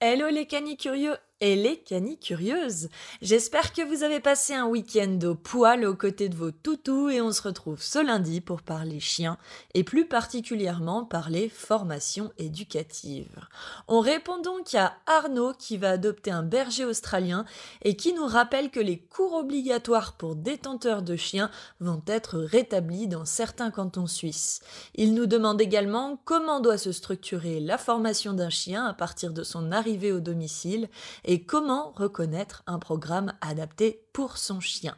Hello les canicurieux et les curieuses. J'espère que vous avez passé un week-end au poil aux côtés de vos toutous et on se retrouve ce lundi pour parler chiens et plus particulièrement parler formation éducative. On répond donc à Arnaud qui va adopter un berger australien et qui nous rappelle que les cours obligatoires pour détenteurs de chiens vont être rétablis dans certains cantons suisses. Il nous demande également comment doit se structurer la formation d'un chien à partir de son arrivée au domicile et comment reconnaître un programme adapté pour son chien.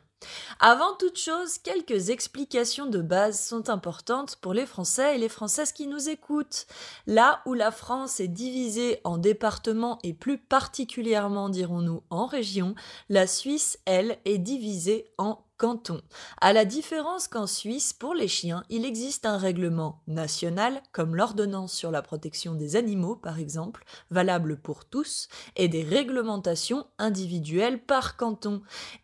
Avant toute chose, quelques explications de base sont importantes pour les Français et les Françaises qui nous écoutent. Là où la France est divisée en départements et plus particulièrement, dirons-nous, en régions, la Suisse, elle, est divisée en canton. À la différence qu'en Suisse, pour les chiens, il existe un règlement national, comme l'ordonnance sur la protection des animaux par exemple, valable pour tous, et des réglementations individuelles par canton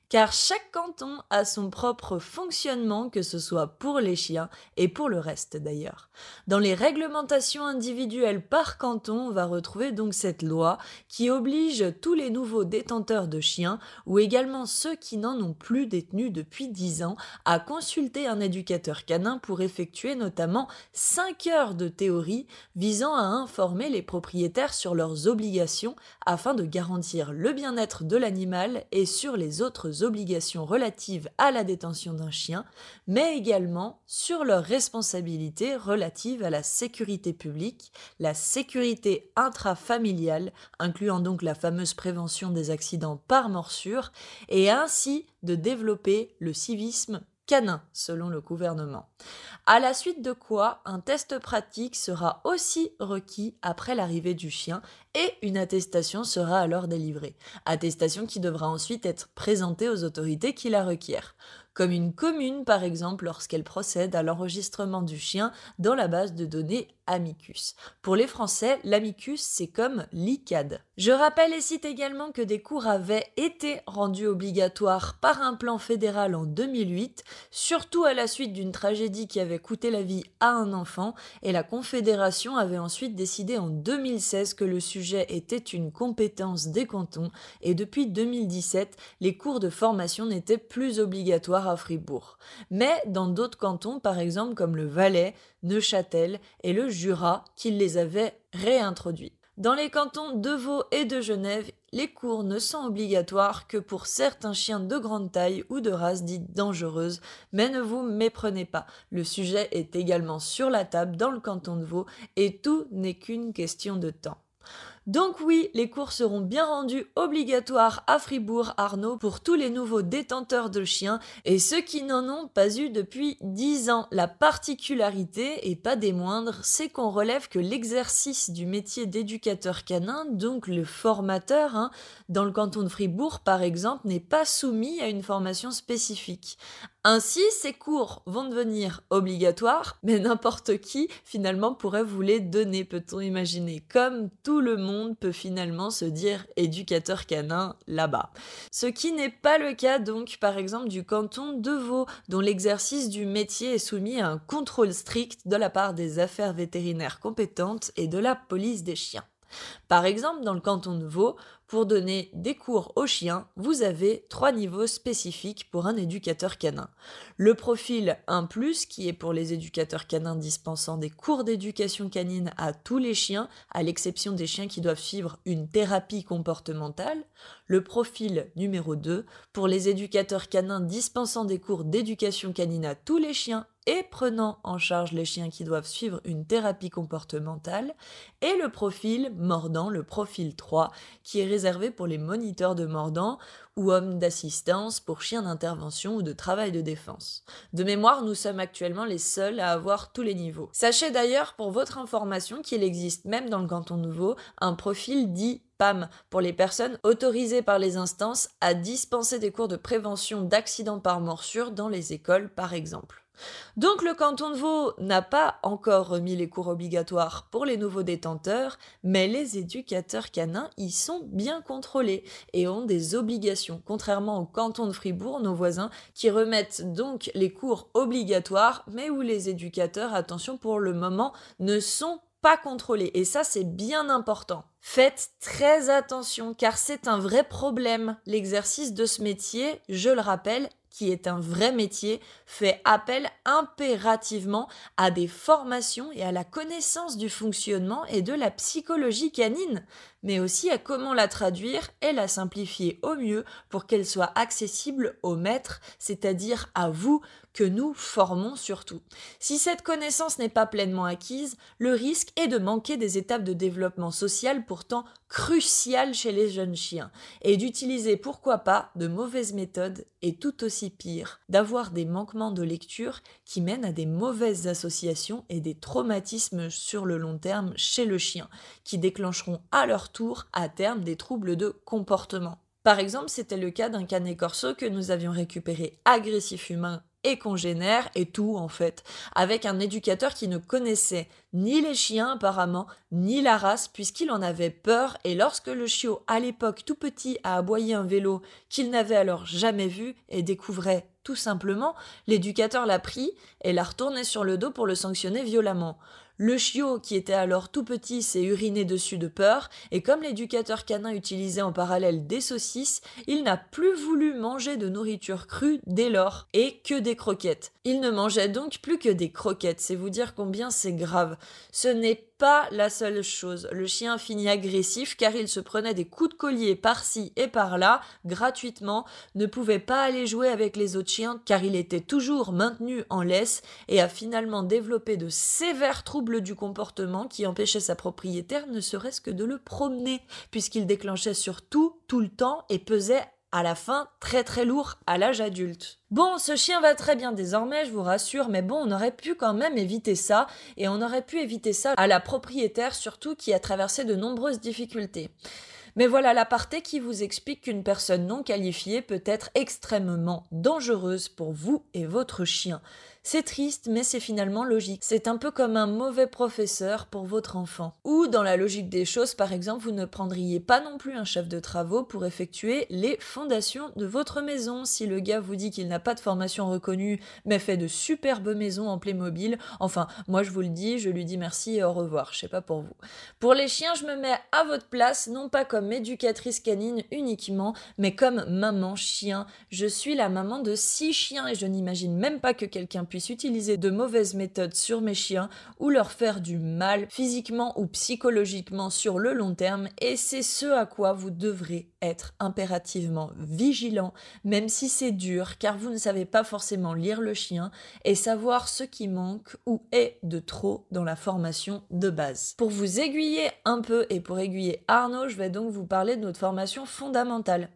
car chaque canton a son propre fonctionnement, que ce soit pour les chiens et pour le reste d'ailleurs. Dans les réglementations individuelles par canton, on va retrouver donc cette loi qui oblige tous les nouveaux détenteurs de chiens, ou également ceux qui n'en ont plus détenus depuis 10 ans, à consulter un éducateur canin pour effectuer notamment 5 heures de théorie visant à informer les propriétaires sur leurs obligations afin de garantir le bien-être de l'animal et sur les autres obligations relatives à la détention d'un chien, mais également sur leurs responsabilités relatives à la sécurité publique, la sécurité intrafamiliale, incluant donc la fameuse prévention des accidents par morsure, et ainsi de développer le civisme canin, selon le gouvernement. À la suite de quoi, un test pratique sera aussi requis après l'arrivée du chien et une attestation sera alors délivrée. Attestation qui devra ensuite être présentée aux autorités qui la requièrent comme une commune par exemple lorsqu'elle procède à l'enregistrement du chien dans la base de données Amicus. Pour les Français, l'Amicus c'est comme l'ICAD. Je rappelle et cite également que des cours avaient été rendus obligatoires par un plan fédéral en 2008, surtout à la suite d'une tragédie qui avait coûté la vie à un enfant, et la Confédération avait ensuite décidé en 2016 que le sujet était une compétence des cantons, et depuis 2017, les cours de formation n'étaient plus obligatoires à Fribourg. Mais dans d'autres cantons, par exemple comme le Valais, Neuchâtel et le Jura, qu'ils les avaient réintroduits. Dans les cantons de Vaud et de Genève, les cours ne sont obligatoires que pour certains chiens de grande taille ou de race dite dangereuse, mais ne vous méprenez pas, le sujet est également sur la table dans le canton de Vaud et tout n'est qu'une question de temps. Donc oui, les cours seront bien rendus obligatoires à Fribourg, Arnaud, pour tous les nouveaux détenteurs de chiens et ceux qui n'en ont pas eu depuis 10 ans. La particularité, et pas des moindres, c'est qu'on relève que l'exercice du métier d'éducateur canin, donc le formateur, hein, dans le canton de Fribourg par exemple, n'est pas soumis à une formation spécifique. Ainsi, ces cours vont devenir obligatoires, mais n'importe qui finalement pourrait vous les donner, peut-on imaginer, comme tout le monde peut finalement se dire éducateur canin là-bas. Ce qui n'est pas le cas donc par exemple du canton de Vaud, dont l'exercice du métier est soumis à un contrôle strict de la part des affaires vétérinaires compétentes et de la police des chiens. Par exemple, dans le canton de Vaud, pour donner des cours aux chiens, vous avez trois niveaux spécifiques pour un éducateur canin. Le profil 1 ⁇ qui est pour les éducateurs canins dispensant des cours d'éducation canine à tous les chiens, à l'exception des chiens qui doivent suivre une thérapie comportementale. Le profil numéro 2 pour les éducateurs canins dispensant des cours d'éducation canine à tous les chiens et prenant en charge les chiens qui doivent suivre une thérapie comportementale, et le profil mordant, le profil 3, qui est réservé pour les moniteurs de mordant ou hommes d'assistance pour chiens d'intervention ou de travail de défense. De mémoire, nous sommes actuellement les seuls à avoir tous les niveaux. Sachez d'ailleurs, pour votre information, qu'il existe même dans le canton nouveau un profil dit PAM pour les personnes autorisées par les instances à dispenser des cours de prévention d'accidents par morsure dans les écoles par exemple. Donc le canton de Vaud n'a pas encore remis les cours obligatoires pour les nouveaux détenteurs, mais les éducateurs canins y sont bien contrôlés et ont des obligations, contrairement au canton de Fribourg, nos voisins, qui remettent donc les cours obligatoires, mais où les éducateurs, attention pour le moment, ne sont pas contrôlés. Et ça, c'est bien important. Faites très attention car c'est un vrai problème. L'exercice de ce métier, je le rappelle, qui est un vrai métier, fait appel impérativement à des formations et à la connaissance du fonctionnement et de la psychologie canine, mais aussi à comment la traduire et la simplifier au mieux pour qu'elle soit accessible aux maîtres, c'est-à-dire à vous que nous formons surtout. Si cette connaissance n'est pas pleinement acquise, le risque est de manquer des étapes de développement social pourtant cruciales chez les jeunes chiens, et d'utiliser pourquoi pas de mauvaises méthodes, et tout aussi pire, d'avoir des manquements de lecture qui mènent à des mauvaises associations et des traumatismes sur le long terme chez le chien, qui déclencheront à leur tour à terme des troubles de comportement. Par exemple, c'était le cas d'un canet corso que nous avions récupéré agressif humain et congénère et tout en fait, avec un éducateur qui ne connaissait ni les chiens apparemment, ni la race, puisqu'il en avait peur, et lorsque le chiot, à l'époque tout petit, a aboyé un vélo qu'il n'avait alors jamais vu et découvrait tout simplement, l'éducateur l'a pris et l'a retourné sur le dos pour le sanctionner violemment. Le chiot, qui était alors tout petit, s'est uriné dessus de peur, et comme l'éducateur canin utilisait en parallèle des saucisses, il n'a plus voulu manger de nourriture crue dès lors, et que des croquettes. Il ne mangeait donc plus que des croquettes, c'est vous dire combien c'est grave. Ce n'est pas la seule chose. Le chien finit agressif car il se prenait des coups de collier par-ci et par-là, gratuitement, ne pouvait pas aller jouer avec les autres chiens car il était toujours maintenu en laisse et a finalement développé de sévères troubles du comportement qui empêchaient sa propriétaire ne serait-ce que de le promener, puisqu'il déclenchait sur tout, tout le temps et pesait à la fin très très lourd à l'âge adulte. Bon, ce chien va très bien désormais, je vous rassure, mais bon, on aurait pu quand même éviter ça, et on aurait pu éviter ça à la propriétaire surtout qui a traversé de nombreuses difficultés. Mais voilà l'aparté qui vous explique qu'une personne non qualifiée peut être extrêmement dangereuse pour vous et votre chien. C'est triste, mais c'est finalement logique. C'est un peu comme un mauvais professeur pour votre enfant. Ou dans la logique des choses, par exemple, vous ne prendriez pas non plus un chef de travaux pour effectuer les fondations de votre maison. Si le gars vous dit qu'il n'a pas de formation reconnue, mais fait de superbes maisons en Playmobil, enfin, moi je vous le dis, je lui dis merci et au revoir. Je sais pas pour vous. Pour les chiens, je me mets à votre place, non pas éducatrice canine uniquement, mais comme maman chien. Je suis la maman de six chiens et je n'imagine même pas que quelqu'un puisse utiliser de mauvaises méthodes sur mes chiens ou leur faire du mal physiquement ou psychologiquement sur le long terme et c'est ce à quoi vous devrez être impérativement vigilant même si c'est dur car vous ne savez pas forcément lire le chien et savoir ce qui manque ou est de trop dans la formation de base. Pour vous aiguiller un peu et pour aiguiller Arnaud, je vais donc vous parler de notre formation fondamentale.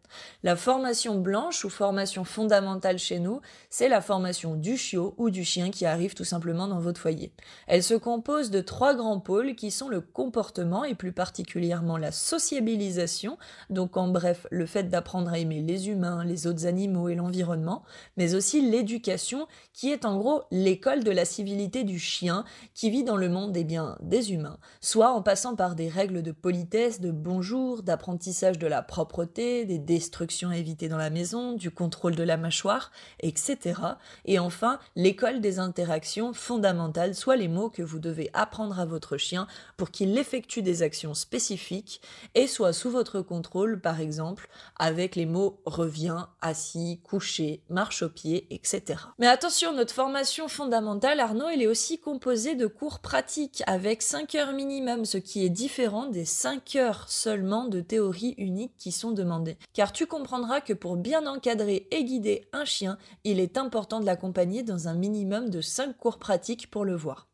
La formation blanche ou formation fondamentale chez nous, c'est la formation du chiot ou du chien qui arrive tout simplement dans votre foyer. Elle se compose de trois grands pôles qui sont le comportement et plus particulièrement la sociabilisation, donc en bref, le fait d'apprendre à aimer les humains, les autres animaux et l'environnement, mais aussi l'éducation, qui est en gros l'école de la civilité du chien qui vit dans le monde des biens des humains, soit en passant par des règles de politesse, de bonjour, d'apprentissage de la propreté, des destructions à éviter dans la maison, du contrôle de la mâchoire, etc. Et enfin, l'école des interactions fondamentales, soit les mots que vous devez apprendre à votre chien pour qu'il effectue des actions spécifiques et soit sous votre contrôle, par exemple, avec les mots revient, assis, couché, marche au pied, etc. Mais attention, notre formation fondamentale, Arnaud, elle est aussi composée de cours pratiques avec 5 heures minimum, ce qui est différent des 5 heures seulement de théorie unique qui sont demandées. Car tu comprendras que pour bien encadrer et guider un chien, il est important de l'accompagner dans un minimum de 5 cours pratiques pour le voir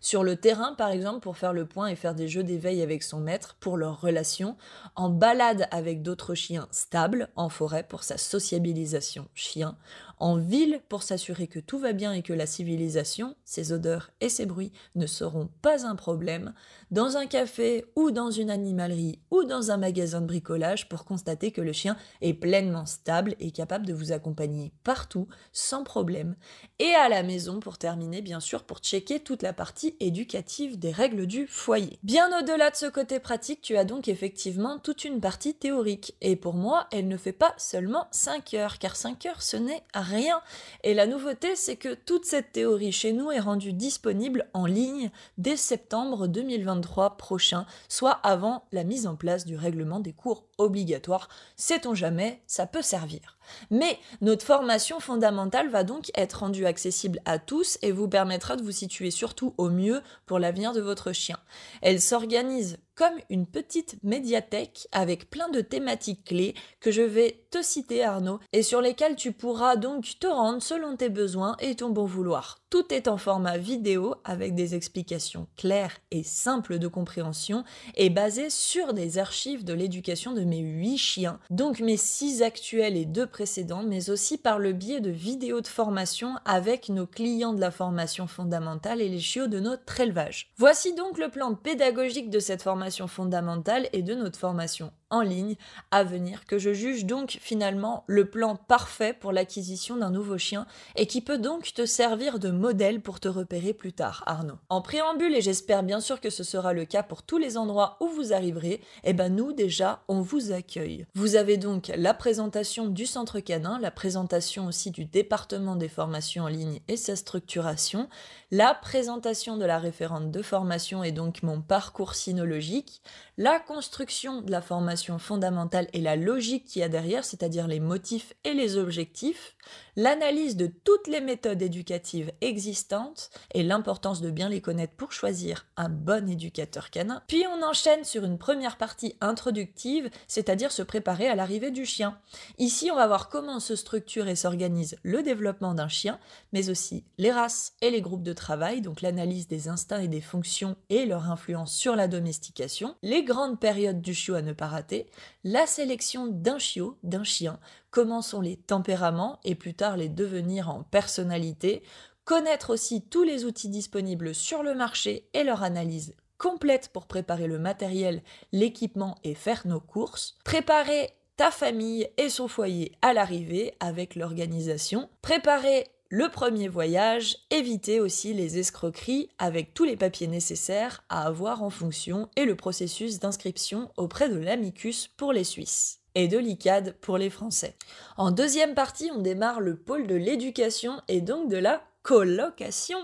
sur le terrain par exemple pour faire le point et faire des jeux d'éveil avec son maître pour leur relation, en balade avec d'autres chiens stables, en forêt pour sa sociabilisation chien, en ville pour s'assurer que tout va bien et que la civilisation, ses odeurs et ses bruits ne seront pas un problème, dans un café ou dans une animalerie ou dans un magasin de bricolage pour constater que le chien est pleinement stable et capable de vous accompagner partout sans problème, et à la maison pour terminer bien sûr pour checker toute la partie éducative des règles du foyer. Bien au-delà de ce côté pratique, tu as donc effectivement toute une partie théorique, et pour moi elle ne fait pas seulement 5 heures, car 5 heures ce n'est rien. Et la nouveauté, c'est que toute cette théorie chez nous est rendue disponible en ligne dès septembre 2023 prochain, soit avant la mise en place du règlement des cours obligatoires. Sait-on jamais, ça peut servir. Mais notre formation fondamentale va donc être rendue accessible à tous et vous permettra de vous situer surtout au mieux pour l'avenir de votre chien. Elle s'organise comme une petite médiathèque avec plein de thématiques clés que je vais te citer Arnaud et sur lesquelles tu pourras donc te rendre selon tes besoins et ton bon vouloir. Tout est en format vidéo avec des explications claires et simples de compréhension et basées sur des archives de l'éducation de mes 8 chiens, donc mes 6 actuels et 2 précédents, mais aussi par le biais de vidéos de formation avec nos clients de la formation fondamentale et les chiots de notre élevage. Voici donc le plan pédagogique de cette formation fondamentale et de notre formation en ligne à venir, que je juge donc finalement le plan parfait pour l'acquisition d'un nouveau chien et qui peut donc te servir de modèle pour te repérer plus tard, Arnaud. En préambule, et j'espère bien sûr que ce sera le cas pour tous les endroits où vous arriverez, eh ben nous déjà, on vous accueille. Vous avez donc la présentation du centre canin, la présentation aussi du département des formations en ligne et sa structuration, la présentation de la référente de formation et donc mon parcours sinologique, la construction de la formation fondamentale et la logique qu'il y a derrière, c'est-à-dire les motifs et les objectifs, l'analyse de toutes les méthodes éducatives existantes et l'importance de bien les connaître pour choisir un bon éducateur canin. Puis on enchaîne sur une première partie introductive, c'est-à-dire se préparer à l'arrivée du chien. Ici, on va voir comment se structure et s'organise le développement d'un chien, mais aussi les races et les groupes de travail, donc l'analyse des instincts et des fonctions et leur influence sur la domestication, les grandes périodes du chiot à ne pas rater, la sélection d'un chiot, d'un chien, comment les tempéraments et plus tard les devenir en personnalité, connaître aussi tous les outils disponibles sur le marché et leur analyse complète pour préparer le matériel, l'équipement et faire nos courses, préparer ta famille et son foyer à l'arrivée avec l'organisation, préparer le premier voyage, éviter aussi les escroqueries avec tous les papiers nécessaires à avoir en fonction et le processus d'inscription auprès de l'amicus pour les Suisses et de l'ICAD pour les Français. En deuxième partie, on démarre le pôle de l'éducation et donc de la colocation.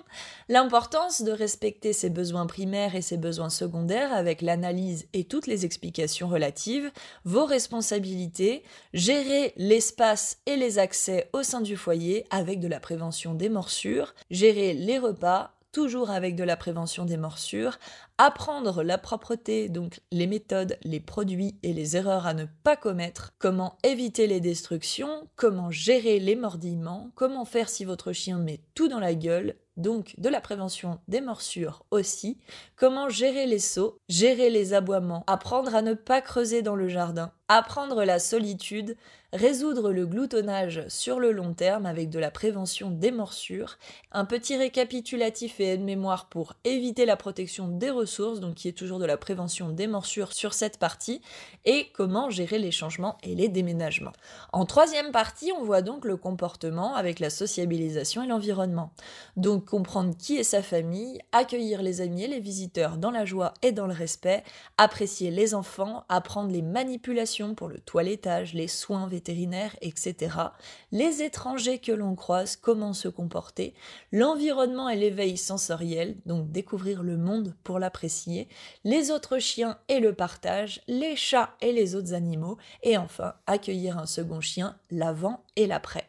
L'importance de respecter ses besoins primaires et ses besoins secondaires avec l'analyse et toutes les explications relatives, vos responsabilités, gérer l'espace et les accès au sein du foyer avec de la prévention des morsures, gérer les repas, toujours avec de la prévention des morsures, apprendre la propreté, donc les méthodes, les produits et les erreurs à ne pas commettre, comment éviter les destructions, comment gérer les mordillements, comment faire si votre chien met tout dans la gueule, donc de la prévention des morsures aussi, comment gérer les sauts, gérer les aboiements, apprendre à ne pas creuser dans le jardin, apprendre la solitude, résoudre le gloutonnage sur le long terme avec de la prévention des morsures, un petit récapitulatif et aide-mémoire pour éviter la protection des ressources, donc qui est toujours de la prévention des morsures sur cette partie, et comment gérer les changements et les déménagements. En troisième partie, on voit donc le comportement avec la sociabilisation et l'environnement. Donc comprendre qui est sa famille, accueillir les amis et les visiteurs dans la joie et dans le respect, apprécier les enfants, apprendre les manipulations pour le toilettage, les soins vétérinaires, etc. Les étrangers que l'on croise, comment se comporter, l'environnement et l'éveil sensoriel, donc découvrir le monde pour l'apprécier, les autres chiens et le partage, les chats et les autres animaux, et enfin accueillir un second chien l'avant et l'après.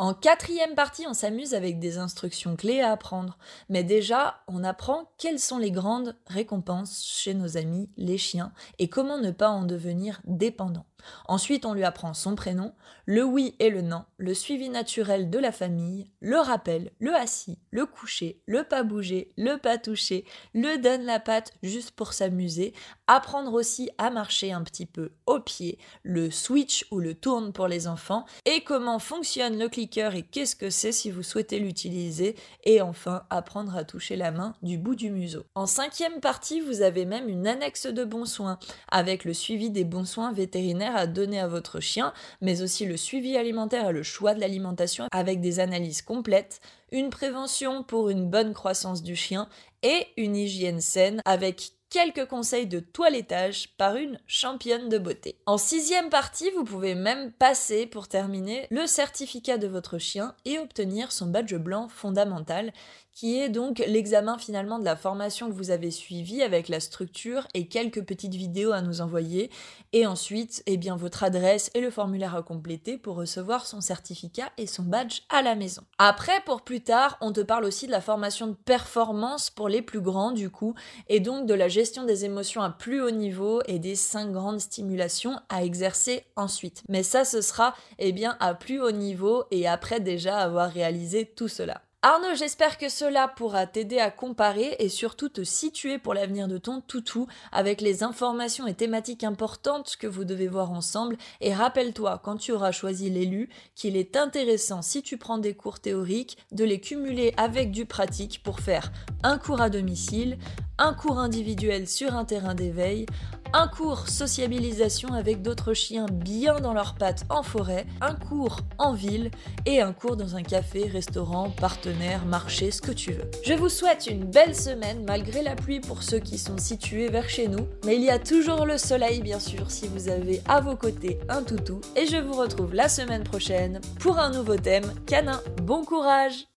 En quatrième partie, on s'amuse avec des instructions clés à apprendre. Mais déjà, on apprend quelles sont les grandes récompenses chez nos amis, les chiens, et comment ne pas en devenir dépendant. Ensuite, on lui apprend son prénom, le oui et le non, le suivi naturel de la famille, le rappel, le assis, le coucher, le pas bouger, le pas toucher, le donne la patte juste pour s'amuser, apprendre aussi à marcher un petit peu au pied, le switch ou le tourne pour les enfants, et comment fonctionne le et qu'est-ce que c'est si vous souhaitez l'utiliser, et enfin apprendre à toucher la main du bout du museau. En cinquième partie, vous avez même une annexe de bons soins, avec le suivi des bons soins vétérinaires à donner à votre chien, mais aussi le suivi alimentaire et le choix de l'alimentation avec des analyses complètes, une prévention pour une bonne croissance du chien et une hygiène saine avec quelques conseils de toilettage par une championne de beauté. En sixième partie, vous pouvez même passer pour terminer le certificat de votre chien et obtenir son badge blanc fondamental qui est donc l'examen finalement de la formation que vous avez suivie avec la structure et quelques petites vidéos à nous envoyer et ensuite eh bien votre adresse et le formulaire à compléter pour recevoir son certificat et son badge à la maison. Après pour plus tard, on te parle aussi de la formation de performance pour les plus grands du coup et donc de la gestion des émotions à plus haut niveau et des cinq grandes stimulations à exercer ensuite. Mais ça ce sera eh bien à plus haut niveau et après déjà avoir réalisé tout cela. Arnaud, j'espère que cela pourra t'aider à comparer et surtout te situer pour l'avenir de ton toutou avec les informations et thématiques importantes que vous devez voir ensemble. Et rappelle-toi, quand tu auras choisi l'élu, qu'il est intéressant, si tu prends des cours théoriques, de les cumuler avec du pratique pour faire un cours à domicile, un cours individuel sur un terrain d'éveil, un cours sociabilisation avec d'autres chiens bien dans leurs pattes en forêt, un cours en ville et un cours dans un café, restaurant, partenaire, marché, ce que tu veux. Je vous souhaite une belle semaine malgré la pluie pour ceux qui sont situés vers chez nous, mais il y a toujours le soleil bien sûr si vous avez à vos côtés un toutou et je vous retrouve la semaine prochaine pour un nouveau thème canin. Bon courage